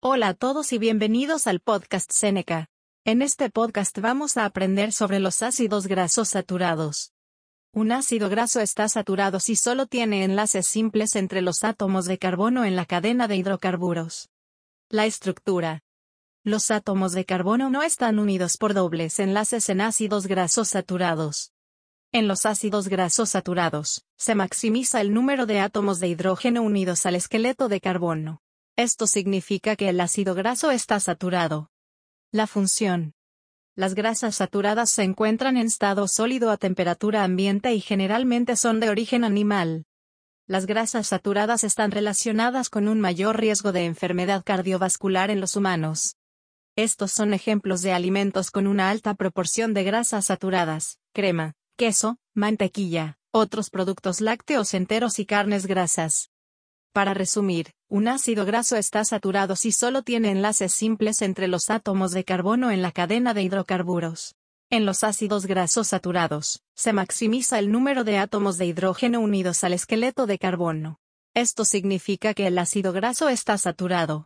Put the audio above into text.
Hola a todos y bienvenidos al podcast Seneca. En este podcast vamos a aprender sobre los ácidos grasos saturados. Un ácido graso está saturado si solo tiene enlaces simples entre los átomos de carbono en la cadena de hidrocarburos. La estructura. Los átomos de carbono no están unidos por dobles enlaces en ácidos grasos saturados. En los ácidos grasos saturados, se maximiza el número de átomos de hidrógeno unidos al esqueleto de carbono. Esto significa que el ácido graso está saturado. La función. Las grasas saturadas se encuentran en estado sólido a temperatura ambiente y generalmente son de origen animal. Las grasas saturadas están relacionadas con un mayor riesgo de enfermedad cardiovascular en los humanos. Estos son ejemplos de alimentos con una alta proporción de grasas saturadas, crema, queso, mantequilla, otros productos lácteos enteros y carnes grasas. Para resumir, un ácido graso está saturado si solo tiene enlaces simples entre los átomos de carbono en la cadena de hidrocarburos. En los ácidos grasos saturados, se maximiza el número de átomos de hidrógeno unidos al esqueleto de carbono. Esto significa que el ácido graso está saturado.